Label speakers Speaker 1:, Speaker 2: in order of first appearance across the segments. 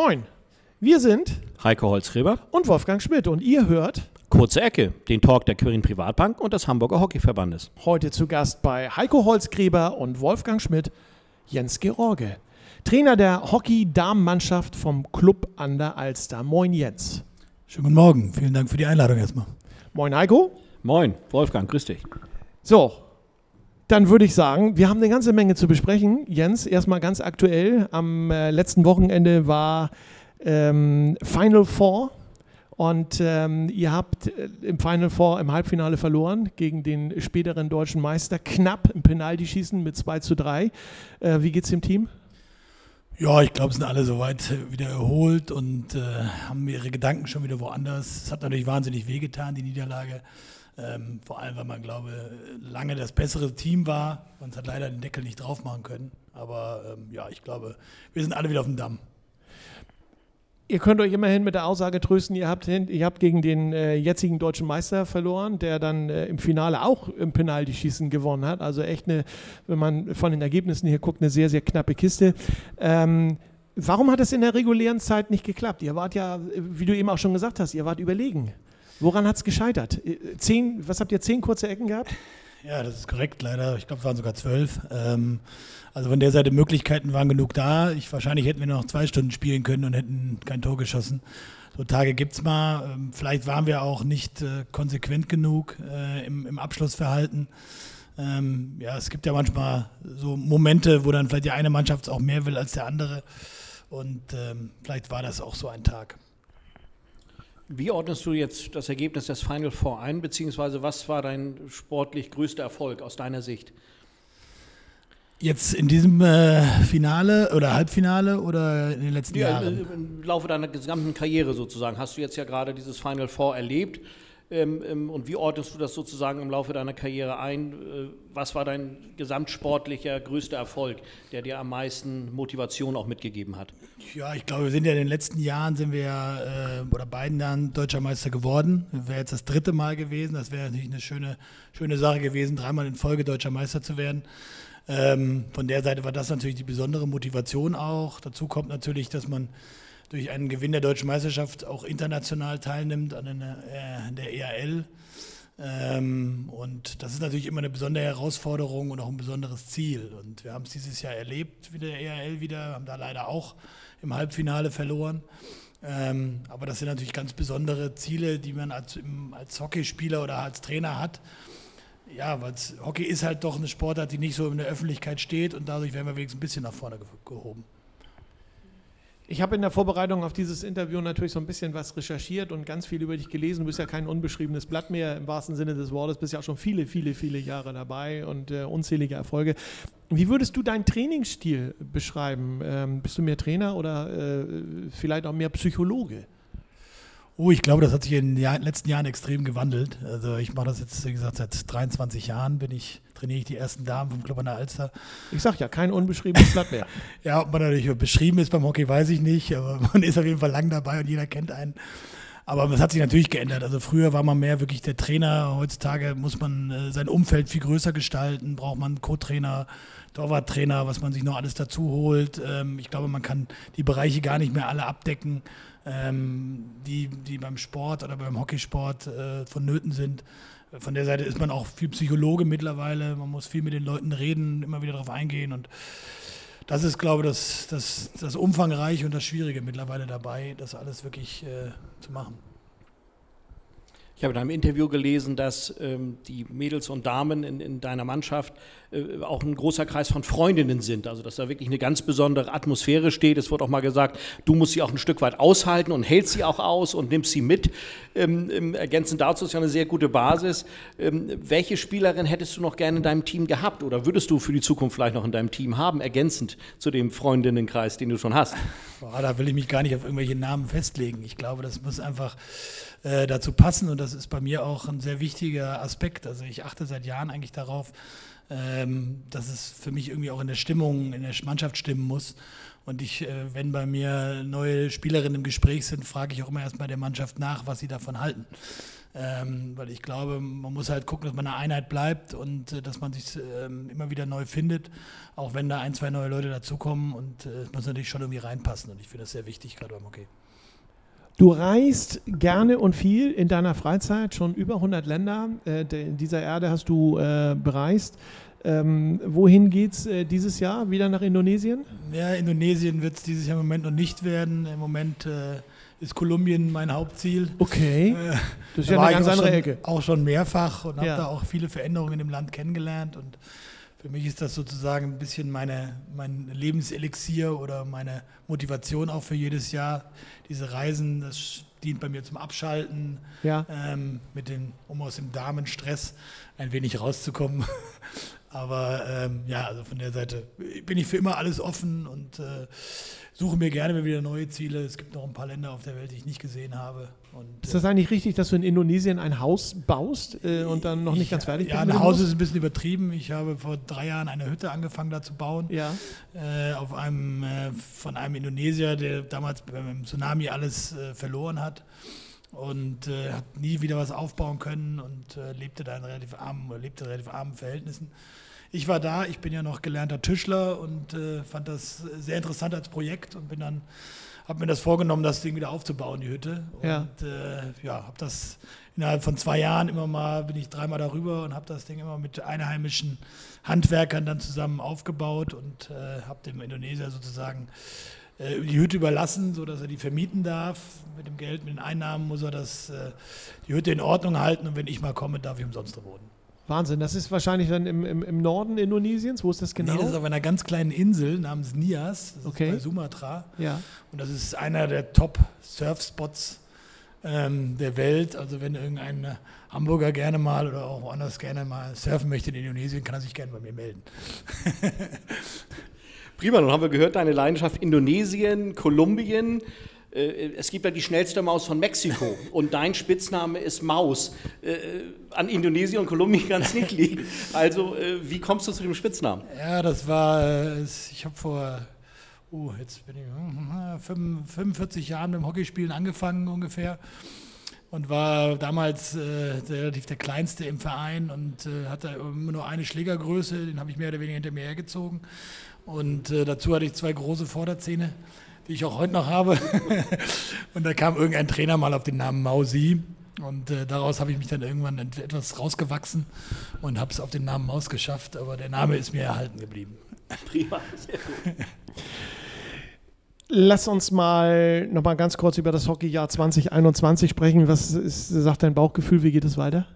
Speaker 1: Moin, wir sind
Speaker 2: Heiko Holzgräber
Speaker 1: und Wolfgang Schmidt und ihr hört
Speaker 2: Kurze Ecke, den Talk der Quirin Privatbank und des Hamburger Hockeyverbandes.
Speaker 1: heute zu Gast bei Heiko Holzgräber und Wolfgang Schmidt Jens George, Trainer der Hockey-Damenmannschaft vom Club an der Alster. Moin Jens.
Speaker 3: Schönen guten Morgen. Vielen Dank für die Einladung erstmal.
Speaker 1: Moin Heiko.
Speaker 2: Moin, Wolfgang, grüß dich.
Speaker 1: So, dann würde ich sagen, wir haben eine ganze Menge zu besprechen. Jens, erstmal ganz aktuell. Am äh, letzten Wochenende war ähm, Final Four und ähm, ihr habt äh, im Final Four im Halbfinale verloren gegen den späteren deutschen Meister. Knapp im Penaltyschießen mit 2 zu 3. Äh, wie geht's dem Team?
Speaker 3: Ja, ich glaube, sind alle soweit äh, wieder erholt und äh, haben ihre Gedanken schon wieder woanders. Es hat natürlich wahnsinnig wehgetan, die Niederlage. Ähm, vor allem, weil man, glaube lange das bessere Team war. Man hat leider den Deckel nicht drauf machen können. Aber ähm, ja, ich glaube, wir sind alle wieder auf dem Damm.
Speaker 1: Ihr könnt euch immerhin mit der Aussage trösten, ihr habt, hin- ihr habt gegen den äh, jetzigen deutschen Meister verloren, der dann äh, im Finale auch im Penaltyschießen gewonnen hat. Also echt eine, wenn man von den Ergebnissen hier guckt, eine sehr, sehr knappe Kiste. Ähm, warum hat es in der regulären Zeit nicht geklappt? Ihr wart ja, wie du eben auch schon gesagt hast, ihr wart überlegen. Woran hat es gescheitert? Äh, Zehn, was habt ihr, zehn kurze Ecken gehabt?
Speaker 3: Ja, das ist korrekt, leider. Ich glaube, es waren sogar zwölf. Ähm, also von der Seite Möglichkeiten waren genug da. Ich, wahrscheinlich hätten wir noch zwei Stunden spielen können und hätten kein Tor geschossen. So Tage gibt es mal. Ähm, vielleicht waren wir auch nicht äh, konsequent genug äh, im, im Abschlussverhalten. Ähm, ja, es gibt ja manchmal so Momente, wo dann vielleicht die eine Mannschaft auch mehr will als der andere. Und ähm, vielleicht war das auch so ein Tag.
Speaker 2: Wie ordnest du jetzt das Ergebnis des Final Four ein, beziehungsweise was war dein sportlich größter Erfolg aus deiner Sicht?
Speaker 3: Jetzt in diesem äh, Finale oder Halbfinale oder in den letzten
Speaker 2: Ja,
Speaker 3: Jahren?
Speaker 2: Im Laufe deiner gesamten Karriere sozusagen hast du jetzt ja gerade dieses Final Four erlebt. Ähm, ähm, und wie ordnest du das sozusagen im Laufe deiner Karriere ein? Äh, was war dein gesamtsportlicher größter Erfolg, der dir am meisten Motivation auch mitgegeben hat?
Speaker 3: Ja, ich glaube, wir sind ja in den letzten Jahren, sind wir ja, äh, oder beiden Jahren Deutscher Meister geworden. Wäre jetzt das dritte Mal gewesen. Das wäre natürlich eine schöne, schöne Sache gewesen, dreimal in Folge Deutscher Meister zu werden. Ähm, von der Seite war das natürlich die besondere Motivation auch. Dazu kommt natürlich, dass man durch einen Gewinn der Deutschen Meisterschaft auch international teilnimmt an einer, äh, der EAL. Ähm, und das ist natürlich immer eine besondere Herausforderung und auch ein besonderes Ziel. Und wir haben es dieses Jahr erlebt, wie der EAL wieder, haben da leider auch im Halbfinale verloren. Ähm, aber das sind natürlich ganz besondere Ziele, die man als, als Hockeyspieler oder als Trainer hat. Ja, weil Hockey ist halt doch eine Sportart, die nicht so in der Öffentlichkeit steht und dadurch werden wir wenigstens ein bisschen nach vorne ge gehoben.
Speaker 1: Ich habe in der Vorbereitung auf dieses Interview natürlich so ein bisschen was recherchiert und ganz viel über dich gelesen. Du bist ja kein unbeschriebenes Blatt mehr im wahrsten Sinne des Wortes, bist ja auch schon viele, viele, viele Jahre dabei und äh, unzählige Erfolge. Wie würdest du deinen Trainingsstil beschreiben? Ähm, bist du mehr Trainer oder äh, vielleicht auch mehr Psychologe?
Speaker 3: Oh, ich glaube, das hat sich in den letzten Jahren extrem gewandelt. Also ich mache das jetzt, wie gesagt, seit 23 Jahren bin ich, trainiere ich die ersten Damen vom Club an der Alster.
Speaker 1: Ich sag ja, kein unbeschriebenes Blatt mehr.
Speaker 3: Ja, ob man natürlich beschrieben ist beim Hockey, weiß ich nicht, aber man ist auf jeden Fall lang dabei und jeder kennt einen. Aber es hat sich natürlich geändert. Also früher war man mehr wirklich der Trainer. Heutzutage muss man äh, sein Umfeld viel größer gestalten. Braucht man Co-Trainer, Torwarttrainer, was man sich noch alles dazu holt. Ähm, ich glaube, man kann die Bereiche gar nicht mehr alle abdecken, ähm, die, die beim Sport oder beim Hockeysport äh, vonnöten sind. Von der Seite ist man auch viel Psychologe mittlerweile. Man muss viel mit den Leuten reden, immer wieder darauf eingehen und das ist, glaube ich, das, das, das Umfangreiche und das Schwierige mittlerweile dabei, das alles wirklich äh, zu machen.
Speaker 2: Ich habe in einem Interview gelesen, dass ähm, die Mädels und Damen in, in deiner Mannschaft äh, auch ein großer Kreis von Freundinnen sind. Also dass da wirklich eine ganz besondere Atmosphäre steht. Es wird auch mal gesagt, du musst sie auch ein Stück weit aushalten und hältst sie auch aus und nimmst sie mit. Ähm, ähm, ergänzend dazu ist ja eine sehr gute Basis. Ähm, welche Spielerin hättest du noch gerne in deinem Team gehabt oder würdest du für die Zukunft vielleicht noch in deinem Team haben, ergänzend zu dem Freundinnenkreis, den du schon hast?
Speaker 3: Boah, da will ich mich gar nicht auf irgendwelche Namen festlegen. Ich glaube, das muss einfach äh, dazu passen und das ist bei mir auch ein sehr wichtiger Aspekt. Also ich achte seit Jahren eigentlich darauf, ähm, dass es für mich irgendwie auch in der Stimmung, in der Mannschaft stimmen muss. Und ich, äh, wenn bei mir neue Spielerinnen im Gespräch sind, frage ich auch immer erstmal der Mannschaft nach, was sie davon halten. Ähm, weil ich glaube, man muss halt gucken, dass man eine Einheit bleibt und äh, dass man sich ähm, immer wieder neu findet, auch wenn da ein, zwei neue Leute dazukommen und äh, es muss natürlich schon irgendwie reinpassen und ich finde das sehr wichtig, gerade beim Hockey.
Speaker 1: Du reist gerne und viel in deiner Freizeit, schon über 100 Länder äh, dieser Erde hast du äh, bereist. Ähm, wohin geht es äh, dieses Jahr? Wieder nach Indonesien?
Speaker 3: Ja, Indonesien wird es dieses Jahr im Moment noch nicht werden. Im Moment äh, ist Kolumbien mein Hauptziel.
Speaker 1: Okay.
Speaker 3: Äh,
Speaker 1: das ist ja eine ganz
Speaker 3: auch
Speaker 1: andere
Speaker 3: schon,
Speaker 1: Ecke.
Speaker 3: Auch schon mehrfach und habe
Speaker 1: Ja.
Speaker 3: da auch viele Veränderungen in dem Land kennengelernt. Und für mich ist das sozusagen ein bisschen meine, mein Lebenselixier oder meine Motivation auch für jedes Jahr. Diese Reisen, das dient bei mir zum Abschalten,
Speaker 1: Ja.
Speaker 3: ähm, mit den, um aus dem Damenstress ein wenig rauszukommen. Aber ähm, ja, also von der Seite bin ich für immer alles offen und äh, suche mir gerne wieder neue Ziele. Es gibt noch ein paar Länder auf der Welt, die ich nicht gesehen habe. Und,
Speaker 1: Ist das eigentlich richtig, dass du in Indonesien ein Haus baust äh, und dann noch nicht ganz fertig
Speaker 3: ja,
Speaker 1: bist mit
Speaker 3: ein Haus ist ein bisschen übertrieben. Ich habe vor drei Jahren eine Hütte angefangen da zu bauen.
Speaker 1: Ja.
Speaker 3: Äh, auf einem, äh, von einem Indonesier, der damals beim Tsunami alles äh, verloren hat und äh, hat nie wieder was aufbauen können und äh, lebte da in relativ armen, oder lebte in relativ armen Verhältnissen. Ich war da, ich bin ja noch gelernter Tischler und äh, fand das sehr interessant als Projekt und bin dann, habe mir das vorgenommen, das Ding wieder aufzubauen, die Hütte.
Speaker 1: Ja.
Speaker 3: Und äh, ja, habe das innerhalb von zwei Jahren immer mal, bin ich dreimal darüber und habe das Ding immer mit einheimischen Handwerkern dann zusammen aufgebaut und äh, habe dem Indonesier sozusagen die Hütte überlassen, sodass er die vermieten darf. Mit dem Geld, mit den Einnahmen muss er das, äh, die Hütte in Ordnung halten und wenn ich mal komme, darf ich umsonst da wohnen.
Speaker 1: Wahnsinn. Das ist wahrscheinlich dann im, im, im Norden Indonesiens. Wo ist das genau?
Speaker 3: Nee, das ist auf einer ganz kleinen Insel namens Nias, das
Speaker 1: Okay.
Speaker 3: ist bei Sumatra.
Speaker 1: ja.
Speaker 3: Und das ist einer der Top-Surfspots ähm, der Welt. Also wenn irgendein Hamburger gerne mal oder auch woanders gerne mal surfen möchte in Indonesien, kann er sich gerne bei mir melden.
Speaker 2: Prima, nun haben wir gehört, deine Leidenschaft Indonesien, Kolumbien. Äh, Es gibt ja die schnellste Maus von Mexiko und dein Spitzname ist Maus. Äh, An Indonesien und Kolumbien kann es nicht liegen. Also, äh, wie kommst du zu dem Spitznamen?
Speaker 3: Ja, das war, äh, ich habe vor, uh, jetzt bin ich hm, hm, 45 Jahren mit dem Hockeyspielen angefangen ungefähr und war damals äh, relativ der Kleinste im Verein und äh, hatte immer nur eine Schlägergröße, den habe ich mehr oder weniger hinter mir hergezogen. Und äh, dazu hatte ich zwei große Vorderzähne, die ich auch heute noch habe. und da kam irgendein Trainer mal auf den Namen Mausi. Und äh, daraus habe ich mich dann irgendwann etwas rausgewachsen und habe es auf den Namen Maus geschafft. Aber der Name ist mir erhalten geblieben.
Speaker 2: Prima, sehr gut.
Speaker 1: Lass uns mal noch mal ganz kurz über das Hockeyjahr 2021 sprechen. Was ist, sagt dein Bauchgefühl? Wie geht es weiter?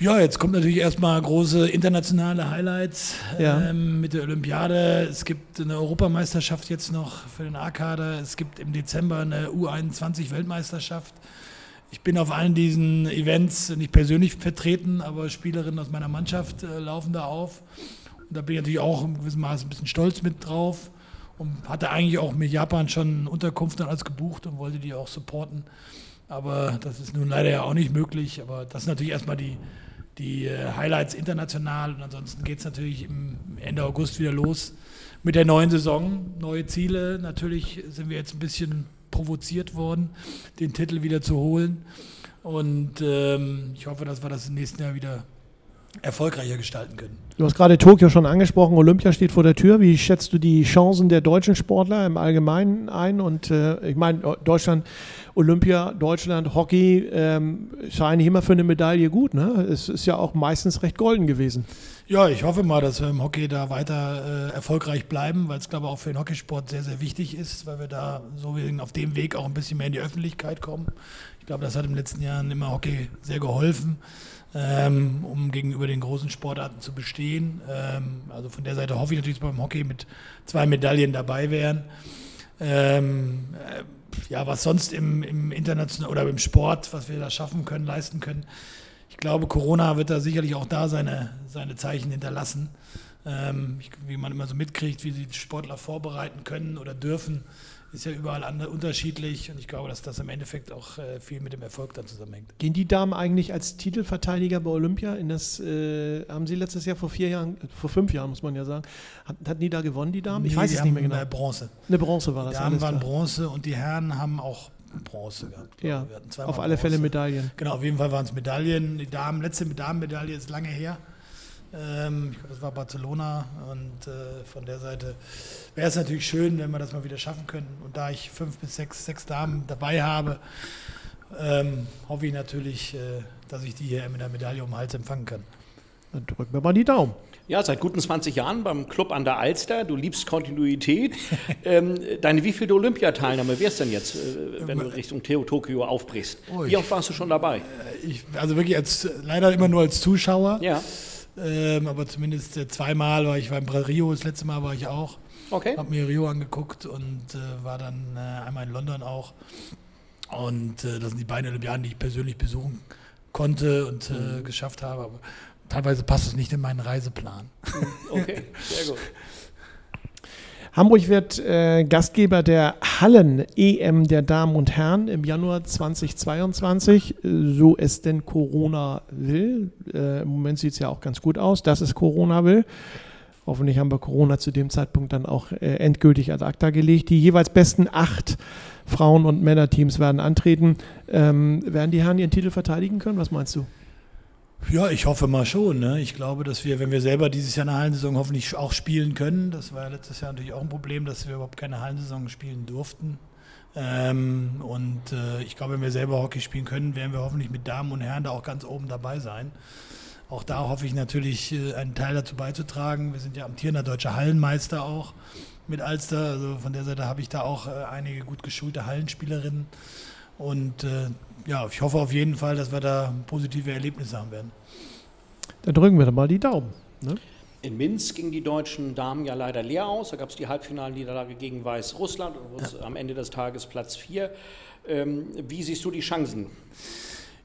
Speaker 3: Ja, jetzt kommt natürlich erstmal große internationale Highlights
Speaker 1: Ja.
Speaker 3: ähm, mit der Olympiade. Es gibt eine Europameisterschaft jetzt noch für den A-Kader. Es gibt im Dezember eine U21-Weltmeisterschaft. Ich bin auf allen diesen Events nicht persönlich vertreten, aber Spielerinnen aus meiner Mannschaft äh, laufen da auf. Und da bin ich natürlich auch im gewissen Maße ein bisschen stolz mit drauf und hatte eigentlich auch mit Japan schon Unterkunft und alles gebucht und wollte die auch supporten. Aber das ist nun leider ja auch nicht möglich. Aber das sind natürlich erstmal die, die äh, Highlights international. Und ansonsten geht es natürlich Ende August wieder los mit der neuen Saison. Neue Ziele. Natürlich sind wir jetzt ein bisschen provoziert worden, den Titel wieder zu holen. Und ähm, ich hoffe, dass wir das im nächsten Jahr wieder erfolgreicher gestalten können.
Speaker 1: Du hast gerade Tokio schon angesprochen, Olympia steht vor der Tür. Wie schätzt du die Chancen der deutschen Sportler im Allgemeinen ein? Und äh, ich meine, Deutschland, Olympia, Deutschland, Hockey ähm, ist eigentlich immer für eine Medaille gut. Ne? Es ist ja auch meistens recht golden gewesen.
Speaker 3: Ja, ich hoffe mal, dass wir im Hockey da weiter äh, erfolgreich bleiben, weil es, glaube ich, auch für den Hockeysport sehr, sehr wichtig ist, weil wir da so wie auf dem Weg auch ein bisschen mehr in die Öffentlichkeit kommen. Ich glaube, das hat in den letzten Jahren immer Hockey sehr geholfen, ähm, um gegenüber den großen Sportarten zu bestehen. Ähm, also von der Seite hoffe ich natürlich, dass wir beim Hockey mit zwei Medaillen dabei wären. Ähm, äh, ja, was sonst im, im internationalen oder im Sport, was wir da schaffen können, leisten können. Ich glaube, Corona wird da sicherlich auch da seine, seine Zeichen hinterlassen. Ähm, wie man immer so mitkriegt, wie sich Sportler vorbereiten können oder dürfen, ist ja überall andere, unterschiedlich. Und ich glaube, dass das im Endeffekt auch äh, viel mit dem Erfolg dann zusammenhängt.
Speaker 1: Gehen die Damen eigentlich als Titelverteidiger bei Olympia in das, äh, haben sie letztes Jahr vor vier Jahren, vor fünf Jahren muss man ja sagen, hat, hatten die da gewonnen, die Damen? Ich
Speaker 3: Nee,
Speaker 1: weiß
Speaker 3: die
Speaker 1: es nicht mehr genau.
Speaker 3: äh, Bronze.
Speaker 1: Eine Bronze war
Speaker 3: Die
Speaker 1: das.
Speaker 3: Damen
Speaker 1: alles
Speaker 3: waren
Speaker 1: klar.
Speaker 3: Bronze und die Herren haben auch Bronze gehabt.
Speaker 1: Ja, auf alle Bronze. Fälle Medaillen.
Speaker 3: Genau, auf jeden Fall waren es Medaillen. Die Damen, letzte Damenmedaille ist lange her. Ähm, ich glaube, das war Barcelona und äh, von der Seite wäre es natürlich schön, wenn wir das mal wieder schaffen können. Und da ich fünf bis sechs, sechs Damen dabei habe, ähm, hoffe ich natürlich, äh, dass ich die hier mit einer Medaille um den Hals empfangen kann.
Speaker 1: Dann drücken wir mal die Daumen.
Speaker 2: Ja, seit guten 20 Jahren beim Club an der Alster. Du liebst Kontinuität. ähm, deine wievielte Olympiateilnahme wäre es denn jetzt, äh, wenn du Richtung Theo Tokio aufbrichst? Oh, Wie oft warst du schon dabei? Äh,
Speaker 3: ich, also wirklich als, leider immer nur als Zuschauer.
Speaker 2: Ja.
Speaker 3: Ähm, aber zumindest äh, zweimal war ich, war in Rio, das letzte Mal war ich auch.
Speaker 2: Okay.
Speaker 3: Hab mir Rio angeguckt und äh, war dann äh, einmal in London auch. Und äh, das sind die beiden Olympiaden, die ich persönlich besuchen konnte und äh, mhm. geschafft habe. Aber teilweise passt es nicht in meinen Reiseplan.
Speaker 2: Mhm. Okay, sehr gut.
Speaker 1: Hamburg wird äh, Gastgeber der Hallen-EM der Damen und Herren im Januar 2022, so es denn Corona will. Äh, Im Moment sieht es ja auch ganz gut aus, dass es Corona will. Hoffentlich haben wir Corona zu dem Zeitpunkt dann auch äh, endgültig ad acta gelegt. Die jeweils besten acht Frauen- und Männerteams werden antreten. Ähm, werden die Herren ihren Titel verteidigen können? Was meinst du?
Speaker 3: Ja, ich hoffe mal schon. Ne? Ich glaube, dass wir, wenn wir selber dieses Jahr eine Hallensaison hoffentlich auch spielen können, das war ja letztes Jahr natürlich auch ein Problem, dass wir überhaupt keine Hallensaison spielen durften. Ähm, und äh, ich glaube, wenn wir selber Hockey spielen können, werden wir hoffentlich mit Damen und Herren da auch ganz oben dabei sein. Auch da hoffe ich natürlich, äh, einen Teil dazu beizutragen. Wir sind ja amtierender deutscher Hallenmeister auch mit Alster. Also von der Seite habe ich da auch äh, einige gut geschulte Hallenspielerinnen. Und äh, ja, ich hoffe auf jeden Fall, dass wir da positive Erlebnisse haben werden.
Speaker 1: Dann drücken wir doch mal die Daumen. Ne?
Speaker 2: In Minsk gingen die deutschen Damen ja leider leer aus. Da gab es die Halbfinalniederlage gegen Weißrussland und ja. am Ende des Tages Platz 4. Ähm, wie siehst du die Chancen?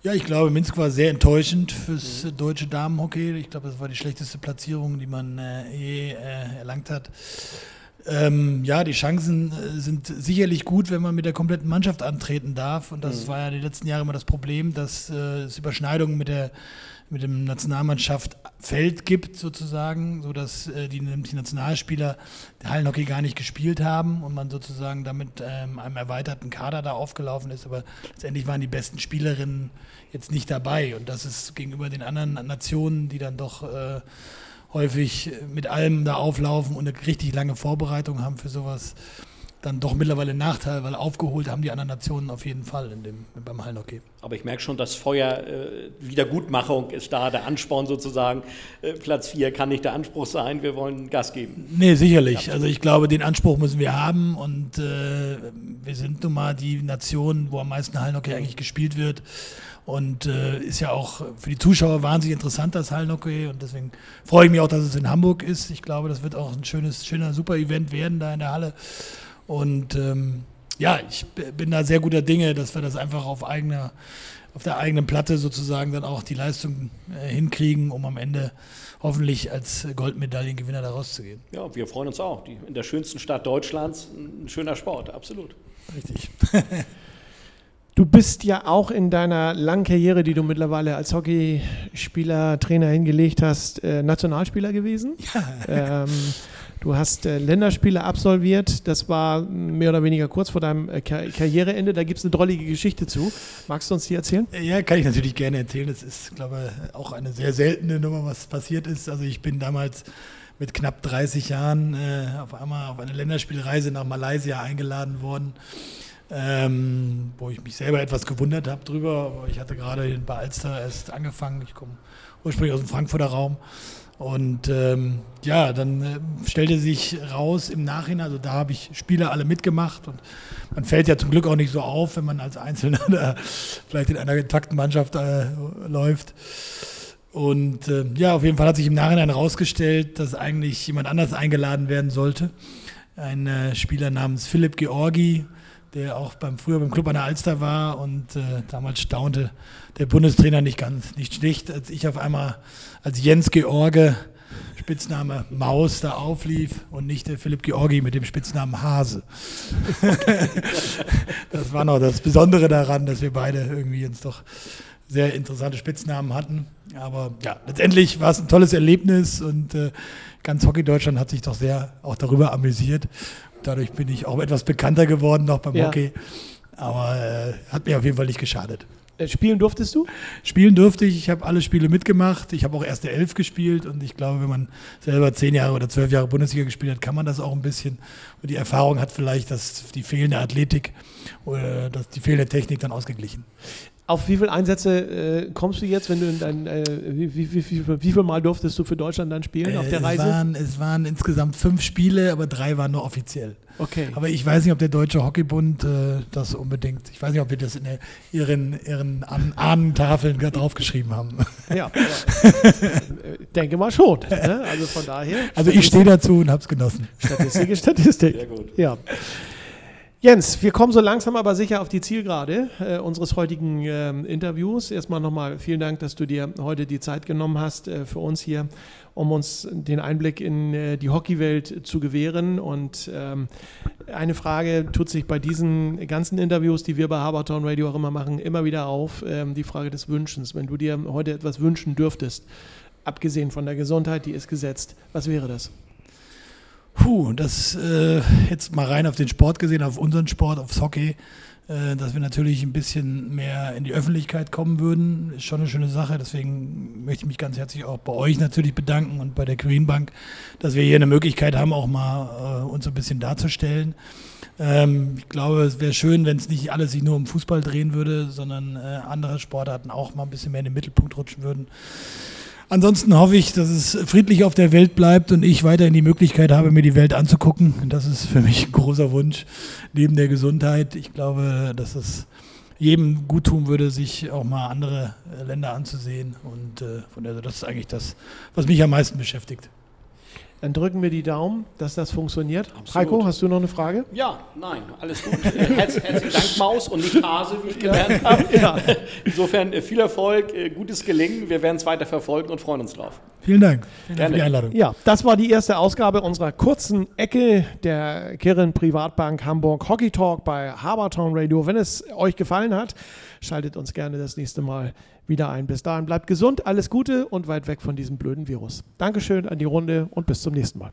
Speaker 3: Ja, ich glaube, Minsk war sehr enttäuschend fürs mhm. deutsche Damenhockey. Ich glaube, das war die schlechteste Platzierung, die man äh, je äh, erlangt hat. Ähm, ja, die Chancen äh, sind sicherlich gut, wenn man mit der kompletten Mannschaft antreten darf. Und das mhm. war ja die letzten Jahre immer das Problem, dass äh, es Überschneidungen mit der mit dem Nationalmannschaft Feld gibt sozusagen, sodass äh, die, die Nationalspieler Hallenhockey gar nicht gespielt haben und man sozusagen damit ähm, einem erweiterten Kader da aufgelaufen ist. Aber letztendlich waren die besten Spielerinnen jetzt nicht dabei und das ist gegenüber den anderen Nationen, die dann doch äh, häufig mit allem da auflaufen und eine richtig lange Vorbereitung haben für sowas, dann doch mittlerweile ein Nachteil, weil aufgeholt haben die anderen Nationen auf jeden Fall in dem, beim Hallenhockey.
Speaker 2: Aber ich merke schon, das Feuer äh, Wiedergutmachung ist da, der Ansporn sozusagen. Äh, Platz 4 kann nicht der Anspruch sein, wir wollen Gas geben.
Speaker 3: Nee, sicherlich. Also ich glaube, den Anspruch müssen wir haben und äh, wir sind nun mal die Nation, wo am meisten Hallenhockey eigentlich gespielt wird. Und äh, ist ja auch für die Zuschauer wahnsinnig interessant, das Hallenhockey. Und deswegen freue ich mich auch, dass es in Hamburg ist. Ich glaube, das wird auch ein schönes, schöner, super Event werden da in der Halle. Und ähm, ja, ich bin da sehr guter Dinge, dass wir das einfach auf eigener, auf der eigenen Platte sozusagen dann auch die Leistung äh, hinkriegen, um am Ende hoffentlich als Goldmedaillengewinner da rauszugehen.
Speaker 2: Ja, wir freuen uns auch. Die, in der schönsten Stadt Deutschlands ein schöner Sport, absolut.
Speaker 3: Richtig.
Speaker 1: Du bist ja auch in deiner langen Karriere, die du mittlerweile als Hockeyspieler, Trainer hingelegt hast, äh, Nationalspieler gewesen. Ja. Ähm, du hast äh, Länderspiele absolviert. Das war mehr oder weniger kurz vor deinem äh, Kar Karriereende. Da gibt es eine drollige Geschichte zu. Magst du uns die erzählen?
Speaker 3: Ja, kann ich natürlich gerne erzählen. Das ist, glaube ich, auch eine sehr seltene Nummer, was passiert ist. Also ich bin damals mit knapp 30 Jahren äh, auf einmal auf eine Länderspielreise nach Malaysia eingeladen worden ähm, wo ich mich selber etwas gewundert habe drüber. Ich hatte gerade bei Alster erst angefangen. Ich komme ursprünglich aus dem Frankfurter Raum. Und ähm, ja, dann äh, stellte sich raus im Nachhinein, also da habe ich Spieler alle mitgemacht und man fällt ja zum Glück auch nicht so auf, wenn man als Einzelner da vielleicht in einer intakten Mannschaft äh, läuft. Und äh, ja, auf jeden Fall hat sich im Nachhinein herausgestellt, dass eigentlich jemand anders eingeladen werden sollte. Ein äh, Spieler namens Philipp Georgi, der auch beim, früher beim Club an der Alster war und äh, damals staunte der Bundestrainer nicht ganz, nicht schlicht, als ich auf einmal als Jens George, Spitzname Maus, da auflief und nicht der Philipp Georgi mit dem Spitznamen Hase. das war noch das Besondere daran, dass wir beide irgendwie uns doch sehr interessante Spitznamen hatten. Aber ja, letztendlich war es ein tolles Erlebnis und äh, ganz Hockey Deutschland hat sich doch sehr auch darüber amüsiert dadurch bin ich auch etwas bekannter geworden noch beim ja. Hockey. Aber äh, hat mir auf jeden Fall nicht geschadet.
Speaker 1: Äh, spielen durftest du?
Speaker 3: Spielen durfte ich. Ich habe alle Spiele mitgemacht. Ich habe auch erste Elf gespielt. Und ich glaube, wenn man selber zehn Jahre oder zwölf Jahre Bundesliga gespielt hat, kann man das auch ein bisschen. Und die Erfahrung hat vielleicht dass die fehlende Athletik oder dass die fehlende Technik dann ausgeglichen.
Speaker 1: Auf wie viele Einsätze äh, kommst du jetzt, wenn du in dein, äh, wie, wie, wie, wie, viel Mal durftest du für Deutschland dann spielen äh, auf der Reise?
Speaker 3: Es waren, es waren insgesamt fünf Spiele, aber drei waren nur offiziell.
Speaker 1: Okay.
Speaker 3: Aber ich weiß nicht, ob der Deutsche Hockeybund äh, das unbedingt, ich weiß nicht, ob wir das in der, ihren, ihren Ahnentafeln draufgeschrieben haben.
Speaker 1: Ja, äh, denke mal schon. Ne? Also von daher.
Speaker 3: Also ich stehe dazu und habe es genossen.
Speaker 1: Statistik ist Statistik. Sehr gut. Ja. Jens, wir kommen so langsam aber sicher auf die Zielgerade äh, unseres heutigen äh, Interviews. Erstmal nochmal vielen Dank, dass du dir heute die Zeit genommen hast äh, für uns hier, um uns den Einblick in äh, die Hockeywelt zu gewähren. Und ähm, eine Frage tut sich bei diesen ganzen Interviews, die wir bei Habertown Radio auch immer machen, immer wieder auf, ähm, die Frage des Wünschens. Wenn du dir heute etwas wünschen dürftest, abgesehen von der Gesundheit, die ist gesetzt, was wäre das?
Speaker 3: Puh, das äh, jetzt mal rein auf den Sport gesehen, auf unseren Sport, aufs Hockey, äh, dass wir natürlich ein bisschen mehr in die Öffentlichkeit kommen würden, ist schon eine schöne Sache. Deswegen möchte ich mich ganz herzlich auch bei euch natürlich bedanken und bei der Green Bank, dass wir hier eine Möglichkeit haben, auch mal äh, uns ein bisschen darzustellen. Ähm, ich glaube, es wäre schön, wenn es nicht alles sich nur um Fußball drehen würde, sondern äh, andere Sportarten auch mal ein bisschen mehr in den Mittelpunkt rutschen würden. Ansonsten hoffe ich, dass es friedlich auf der Welt bleibt und ich weiterhin die Möglichkeit habe, mir die Welt anzugucken. Das ist für mich ein großer Wunsch neben der Gesundheit. Ich glaube, dass es jedem gut tun würde, sich auch mal andere Länder anzusehen. Und äh, von daher, das ist eigentlich das, was mich am meisten beschäftigt.
Speaker 1: Dann drücken wir die Daumen, dass das funktioniert. Absolut. Heiko, hast du noch eine Frage?
Speaker 2: Ja, nein, alles gut. Herz, herzlichen Dank, Maus und nicht Hase, wie ich gelernt habe. Ja. Insofern äh, viel Erfolg, äh, gutes Gelingen. Wir werden es weiter verfolgen und freuen uns drauf.
Speaker 3: Vielen Dank. Vielen Dank für die Einladung.
Speaker 1: Ja, das war die erste Ausgabe unserer kurzen Ecke der Kirren Privatbank Hamburg Hockey Talk bei Habertown Radio. Wenn es euch gefallen hat, schaltet uns gerne das nächste Mal wieder ein. Bis dahin bleibt gesund, alles Gute und weit weg von diesem blöden Virus. Dankeschön an die Runde und bis zum nächsten Mal.